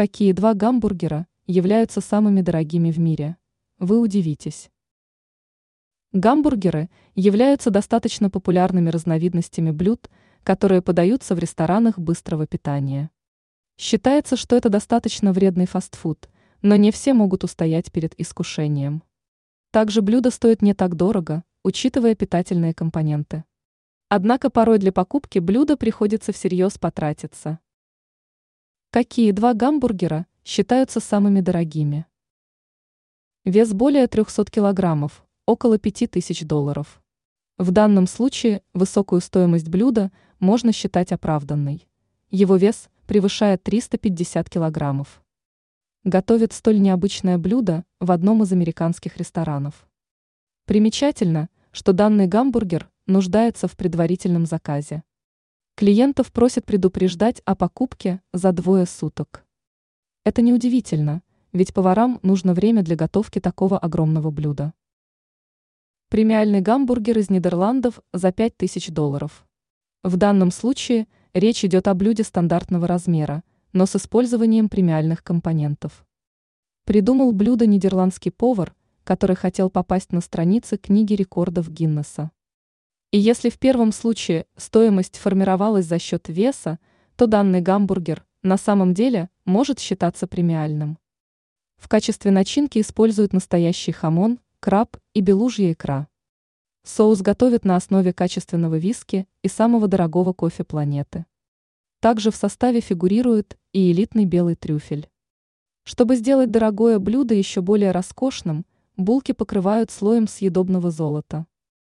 Какие два гамбургера являются самыми дорогими в мире? Вы удивитесь. Гамбургеры являются достаточно популярными разновидностями блюд, которые подаются в ресторанах быстрого питания. Считается, что это достаточно вредный фастфуд, но не все могут устоять перед искушением. Также блюдо стоит не так дорого, учитывая питательные компоненты. Однако порой для покупки блюда приходится всерьез потратиться. Какие два гамбургера считаются самыми дорогими? Вес более 300 килограммов, около 5000 долларов. В данном случае высокую стоимость блюда можно считать оправданной. Его вес превышает 350 килограммов. Готовит столь необычное блюдо в одном из американских ресторанов. Примечательно, что данный гамбургер нуждается в предварительном заказе. Клиентов просят предупреждать о покупке за двое суток. Это неудивительно, ведь поварам нужно время для готовки такого огромного блюда. Премиальный гамбургер из Нидерландов за 5000 долларов. В данном случае речь идет о блюде стандартного размера, но с использованием премиальных компонентов. Придумал блюдо нидерландский повар, который хотел попасть на страницы книги рекордов Гиннесса. И если в первом случае стоимость формировалась за счет веса, то данный гамбургер на самом деле может считаться премиальным. В качестве начинки используют настоящий хамон, краб и белужья икра. Соус готовят на основе качественного виски и самого дорогого кофе планеты. Также в составе фигурирует и элитный белый трюфель. Чтобы сделать дорогое блюдо еще более роскошным, булки покрывают слоем съедобного золота.